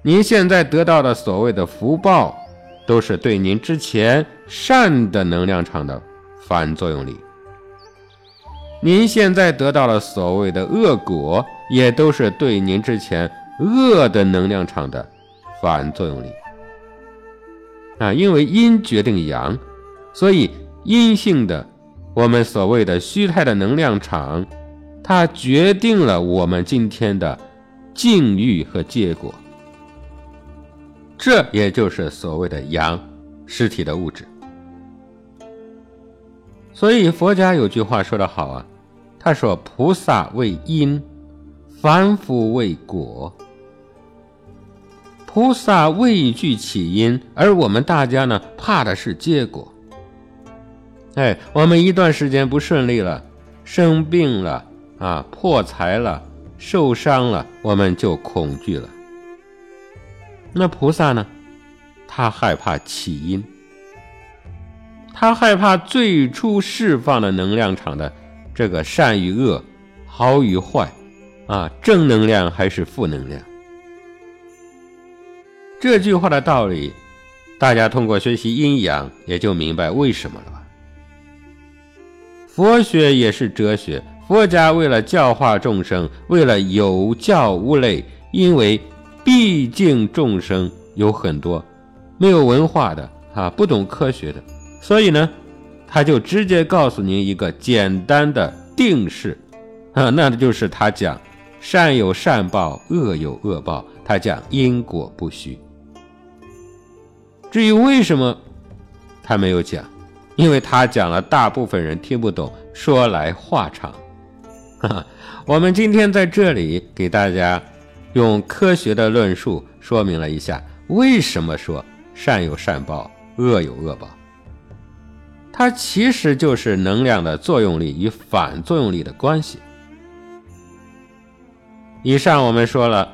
您现在得到的所谓的福报，都是对您之前善的能量场的反作用力；您现在得到了所谓的恶果，也都是对您之前恶的能量场的反作用力。啊，因为阴决定阳，所以阴性的我们所谓的虚态的能量场。它决定了我们今天的境遇和结果，这也就是所谓的阳，实体的物质。所以佛家有句话说得好啊，他说：“菩萨为因，凡夫为果。”菩萨畏惧起因，而我们大家呢，怕的是结果。哎，我们一段时间不顺利了，生病了。啊，破财了，受伤了，我们就恐惧了。那菩萨呢？他害怕起因，他害怕最初释放的能量场的这个善与恶、好与坏，啊，正能量还是负能量？这句话的道理，大家通过学习阴阳也就明白为什么了吧？佛学也是哲学。佛家为了教化众生，为了有教无类，因为毕竟众生有很多没有文化的啊，不懂科学的，所以呢，他就直接告诉您一个简单的定式啊，那就是他讲善有善报，恶有恶报，他讲因果不虚。至于为什么，他没有讲，因为他讲了，大部分人听不懂，说来话长。哈 我们今天在这里给大家用科学的论述说明了一下，为什么说善有善报，恶有恶报。它其实就是能量的作用力与反作用力的关系。以上我们说了，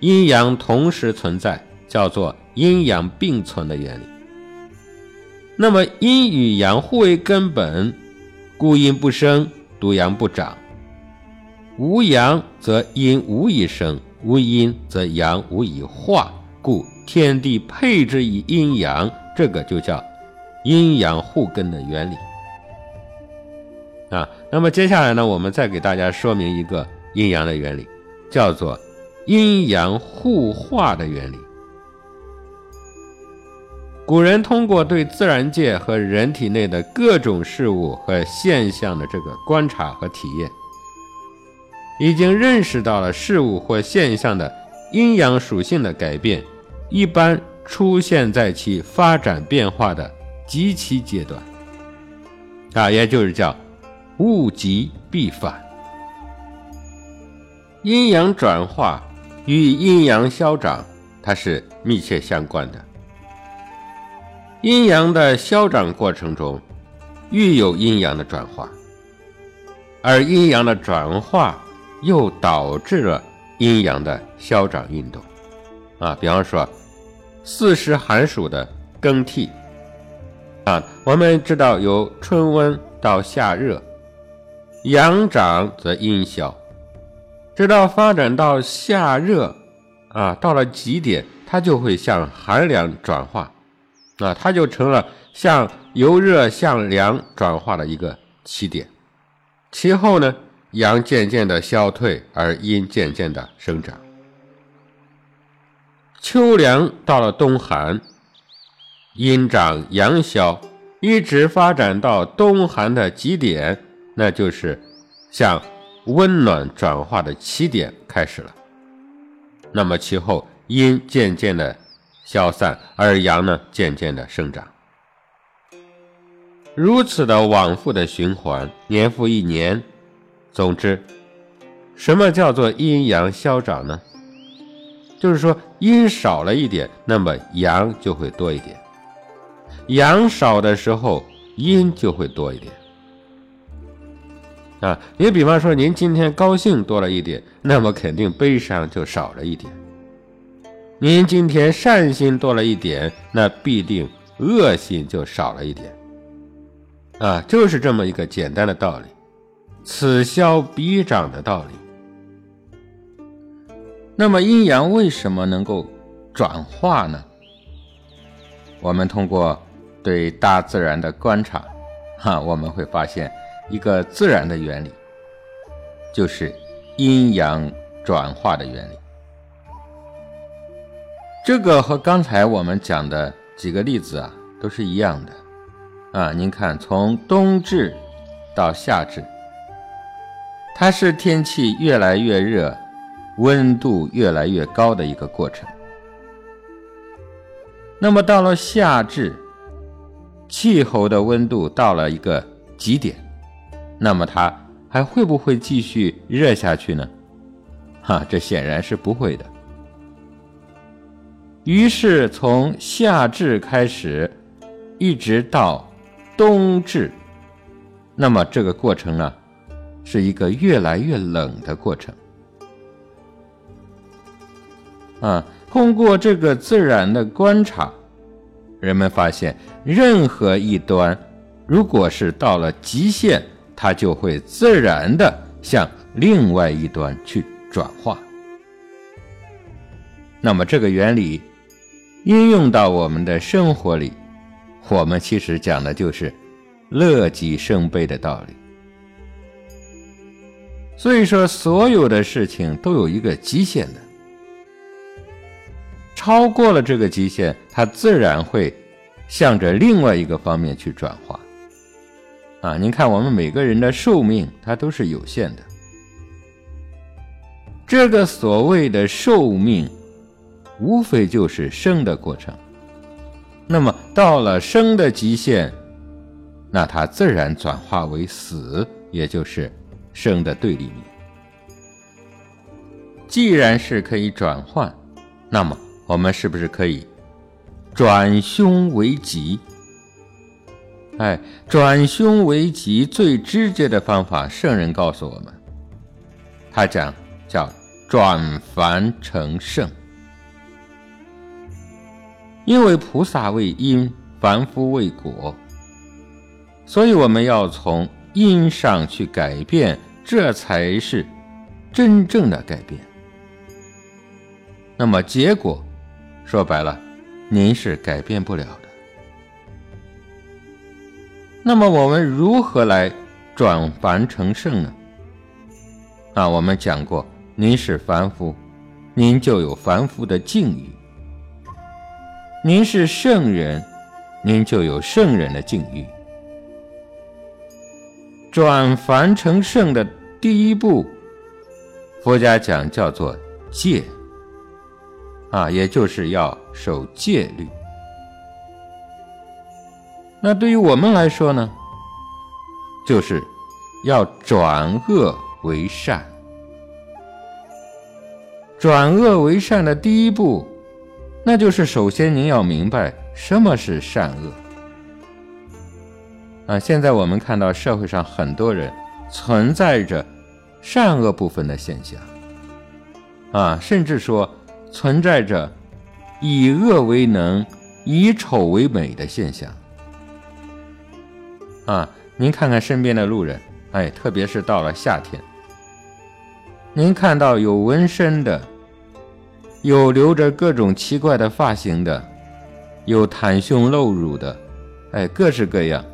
阴阳同时存在，叫做阴阳并存的原理。那么阴与阳互为根本，故阴不生，独阳不长。无阳则阴无以生，无阴则阳无以化，故天地配之以阴阳，这个就叫阴阳互根的原理。啊，那么接下来呢，我们再给大家说明一个阴阳的原理，叫做阴阳互化的原理。古人通过对自然界和人体内的各种事物和现象的这个观察和体验。已经认识到了事物或现象的阴阳属性的改变，一般出现在其发展变化的极其阶段，啊，也就是叫物极必反。阴阳转化与阴阳消长，它是密切相关的。阴阳的消长过程中，愈有阴阳的转化，而阴阳的转化。又导致了阴阳的消长运动，啊，比方说四时寒暑的更替，啊，我们知道由春温到夏热，阳长则阴消，直到发展到夏热，啊，到了极点，它就会向寒凉转化，啊，它就成了向由热向凉转化的一个起点，其后呢？阳渐渐的消退，而阴渐渐的生长。秋凉到了冬寒，阴长阳消，一直发展到冬寒的极点，那就是向温暖转化的起点开始了。那么其后阴渐渐的消散，而阳呢渐渐的生长，如此的往复的循环，年复一年。总之，什么叫做阴阳消长呢？就是说，阴少了一点，那么阳就会多一点；阳少的时候，阴就会多一点。啊，你比方说，您今天高兴多了一点，那么肯定悲伤就少了一点；您今天善心多了一点，那必定恶心就少了一点。啊，就是这么一个简单的道理。此消彼长的道理。那么阴阳为什么能够转化呢？我们通过对大自然的观察，哈，我们会发现一个自然的原理，就是阴阳转化的原理。这个和刚才我们讲的几个例子啊，都是一样的。啊，您看，从冬至到夏至。它是天气越来越热，温度越来越高的一个过程。那么到了夏至，气候的温度到了一个极点，那么它还会不会继续热下去呢？哈，这显然是不会的。于是从夏至开始，一直到冬至，那么这个过程呢？是一个越来越冷的过程，啊，通过这个自然的观察，人们发现，任何一端，如果是到了极限，它就会自然的向另外一端去转化。那么这个原理应用到我们的生活里，我们其实讲的就是乐极生悲的道理。所以说，所有的事情都有一个极限的，超过了这个极限，它自然会向着另外一个方面去转化。啊，您看，我们每个人的寿命它都是有限的，这个所谓的寿命，无非就是生的过程，那么到了生的极限，那它自然转化为死，也就是生的对立面。既然是可以转换，那么我们是不是可以转凶为吉？哎，转凶为吉最直接的方法，圣人告诉我们，他讲叫转凡成圣。因为菩萨为因，凡夫为果，所以我们要从因上去改变，这才是真正的改变。那么结果，说白了，您是改变不了的。那么我们如何来转凡成圣呢？啊，我们讲过，您是凡夫，您就有凡夫的境遇。您是圣人，您就有圣人的境遇。转凡成圣的第一步，佛家讲叫做戒，啊，也就是要守戒律。那对于我们来说呢，就是要转恶为善。转恶为善的第一步。那就是首先您要明白什么是善恶啊！现在我们看到社会上很多人存在着善恶不分的现象啊，甚至说存在着以恶为能、以丑为美的现象啊！您看看身边的路人，哎，特别是到了夏天，您看到有纹身的。有留着各种奇怪的发型的，有袒胸露乳的，哎，各式各样，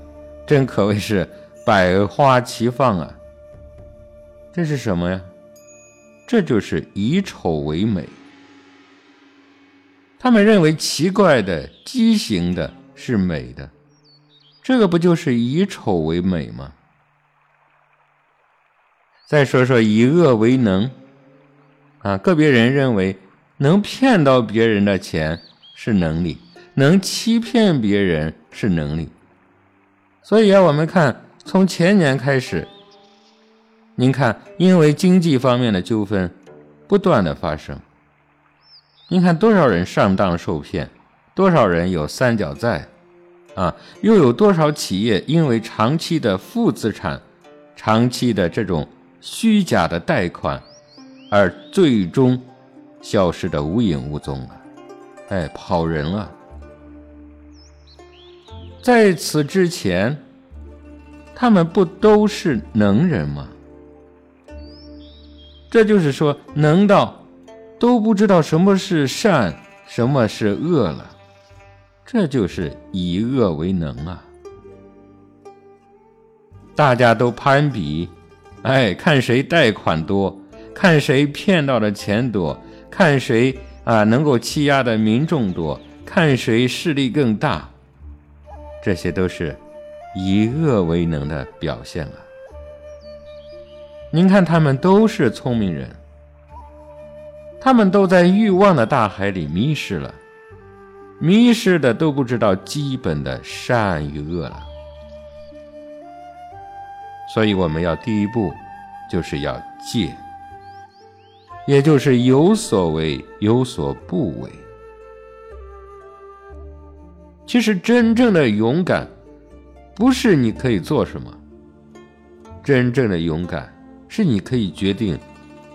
真可谓是百花齐放啊！这是什么呀？这就是以丑为美。他们认为奇怪的、畸形的是美的，这个不就是以丑为美吗？再说说以恶为能，啊，个别人认为。能骗到别人的钱是能力，能欺骗别人是能力。所以啊，我们看从前年开始，您看，因为经济方面的纠纷不断的发生，您看多少人上当受骗，多少人有三角债，啊，又有多少企业因为长期的负资产、长期的这种虚假的贷款，而最终。消失的无影无踪了，哎，跑人了。在此之前，他们不都是能人吗？这就是说，能到都不知道什么是善，什么是恶了。这就是以恶为能啊！大家都攀比，哎，看谁贷款多，看谁骗到的钱多。看谁啊能够欺压的民众多，看谁势力更大，这些都是以恶为能的表现了。您看，他们都是聪明人，他们都在欲望的大海里迷失了，迷失的都不知道基本的善与恶了。所以，我们要第一步就是要戒。也就是有所为，有所不为。其实，真正的勇敢，不是你可以做什么；真正的勇敢，是你可以决定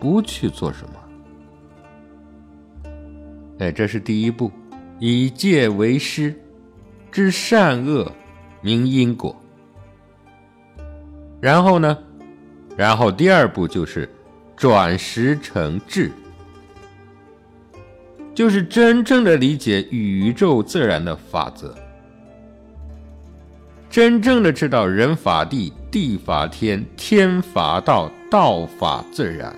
不去做什么。哎，这是第一步，以戒为师，知善恶，明因果。然后呢？然后第二步就是。转识成智，就是真正的理解宇宙自然的法则，真正的知道人法地，地法天，天法道，道法自然。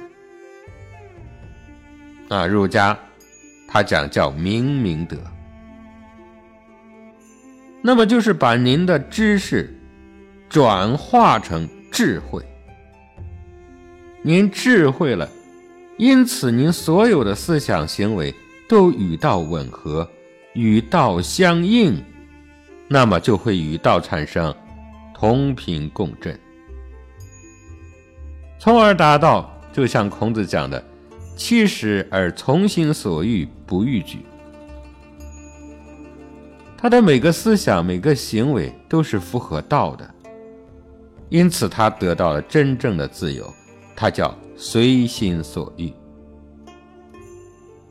啊，儒家他讲叫明明德，那么就是把您的知识转化成智慧。您智慧了，因此您所有的思想行为都与道吻合，与道相应，那么就会与道产生同频共振，从而达到就像孔子讲的“七十而从心所欲不逾矩”。他的每个思想、每个行为都是符合道的，因此他得到了真正的自由，他叫随心所欲。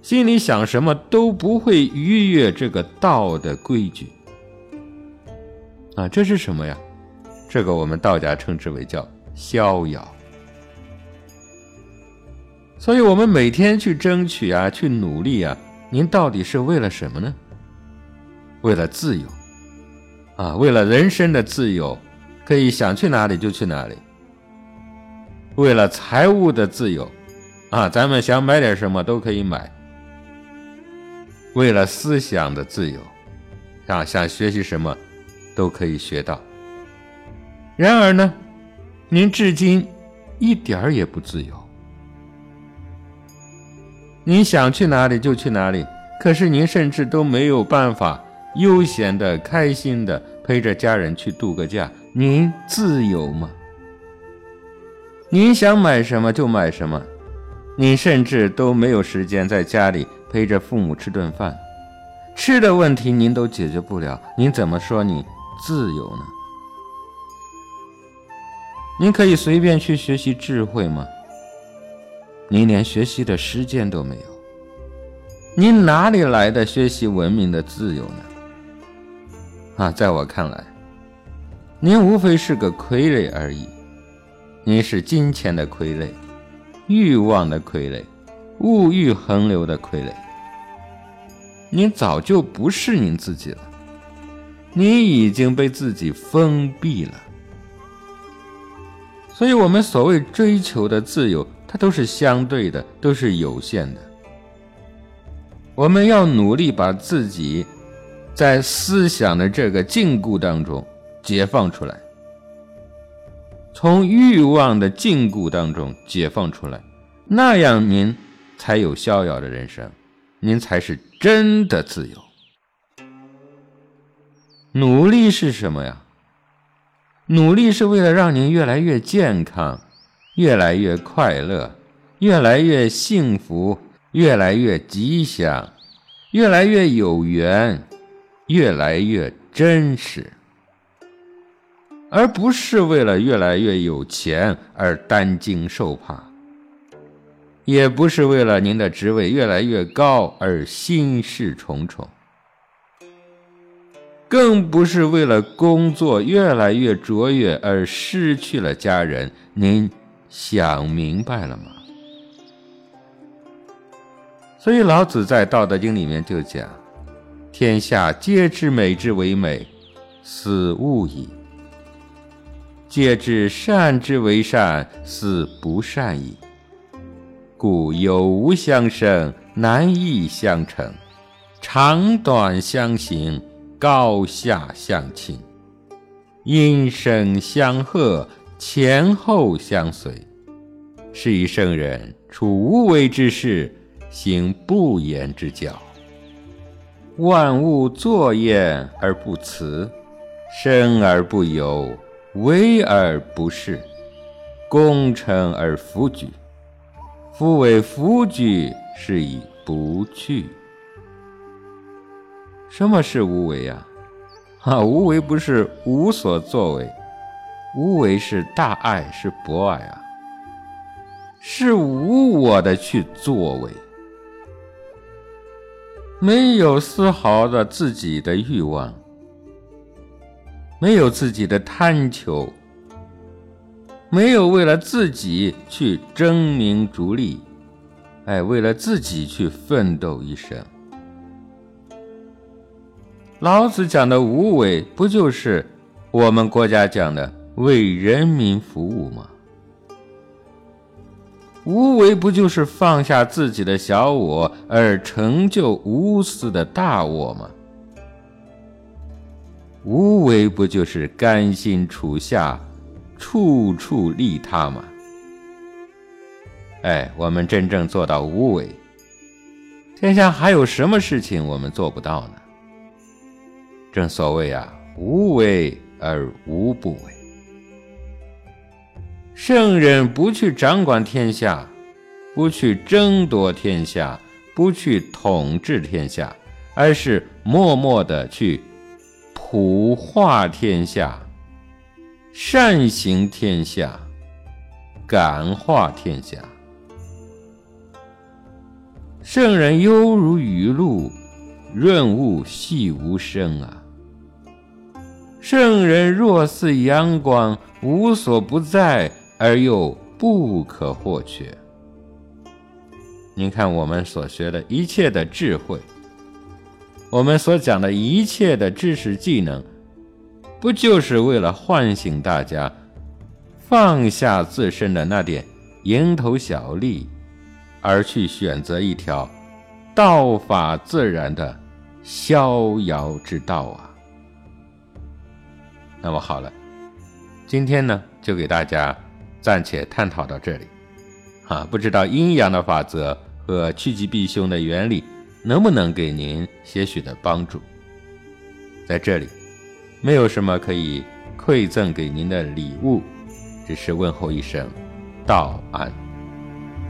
心里想什么都不会逾越这个道的规矩啊！这是什么呀？这个我们道家称之为叫逍遥。所以，我们每天去争取啊，去努力啊，您到底是为了什么呢？为了自由啊，为了人生的自由，可以想去哪里就去哪里。为了财务的自由啊，咱们想买点什么都可以买。为了思想的自由，啊，想学习什么，都可以学到。然而呢，您至今一点儿也不自由。您想去哪里就去哪里，可是您甚至都没有办法悠闲的、开心的陪着家人去度个假。您自由吗？您想买什么就买什么，您甚至都没有时间在家里。陪着父母吃顿饭，吃的问题您都解决不了，您怎么说你自由呢？您可以随便去学习智慧吗？您连学习的时间都没有，您哪里来的学习文明的自由呢？啊，在我看来，您无非是个傀儡而已，您是金钱的傀儡，欲望的傀儡。物欲横流的傀儡，您早就不是您自己了，你已经被自己封闭了。所以，我们所谓追求的自由，它都是相对的，都是有限的。我们要努力把自己在思想的这个禁锢当中解放出来，从欲望的禁锢当中解放出来，那样您。才有逍遥的人生，您才是真的自由。努力是什么呀？努力是为了让您越来越健康，越来越快乐，越来越幸福，越来越吉祥，越来越有缘，越来越真实，而不是为了越来越有钱而担惊受怕。也不是为了您的职位越来越高而心事重重，更不是为了工作越来越卓越而失去了家人。您想明白了吗？所以老子在《道德经》里面就讲：“天下皆知美之为美，斯恶已；皆知善之为善，斯不善已。”故有无相生，难易相成；长短相形，高下相倾；音声相和，前后相随。是以圣人处无为之事，行不言之教。万物作焉而不辞，生而不有，为而不恃，功成而弗举。夫为弗举，是以不去。什么是无为呀？啊，无为不是无所作为，无为是大爱，是博爱啊，是无我的去作为，没有丝毫的自己的欲望，没有自己的贪求。没有为了自己去争名逐利，哎，为了自己去奋斗一生。老子讲的无为，不就是我们国家讲的为人民服务吗？无为不就是放下自己的小我，而成就无私的大我吗？无为不就是甘心处下？处处利他吗，哎，我们真正做到无为，天下还有什么事情我们做不到呢？正所谓啊，无为而无不为。圣人不去掌管天下，不去争夺天下，不去统治天下，而是默默的去普化天下，善行天下，感化天下。圣人犹如雨露，润物细无声啊。圣人若似阳光，无所不在。而又不可或缺。您看，我们所学的一切的智慧，我们所讲的一切的知识技能，不就是为了唤醒大家，放下自身的那点蝇头小利，而去选择一条道法自然的逍遥之道啊？那么好了，今天呢，就给大家。暂且探讨到这里，啊，不知道阴阳的法则和趋吉避凶的原理能不能给您些许的帮助？在这里，没有什么可以馈赠给您的礼物，只是问候一声道安，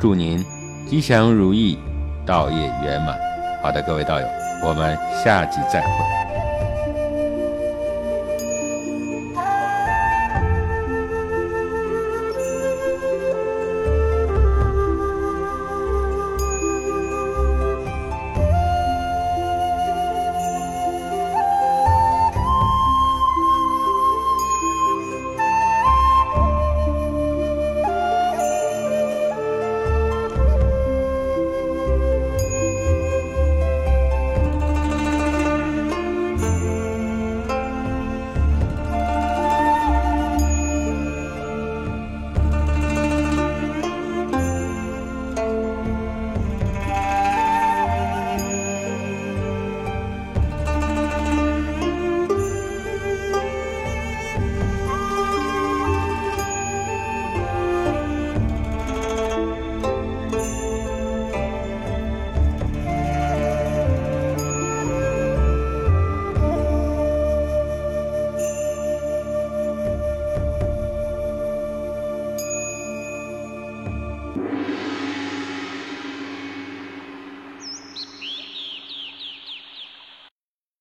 祝您吉祥如意，道业圆满。好的，各位道友，我们下集再会。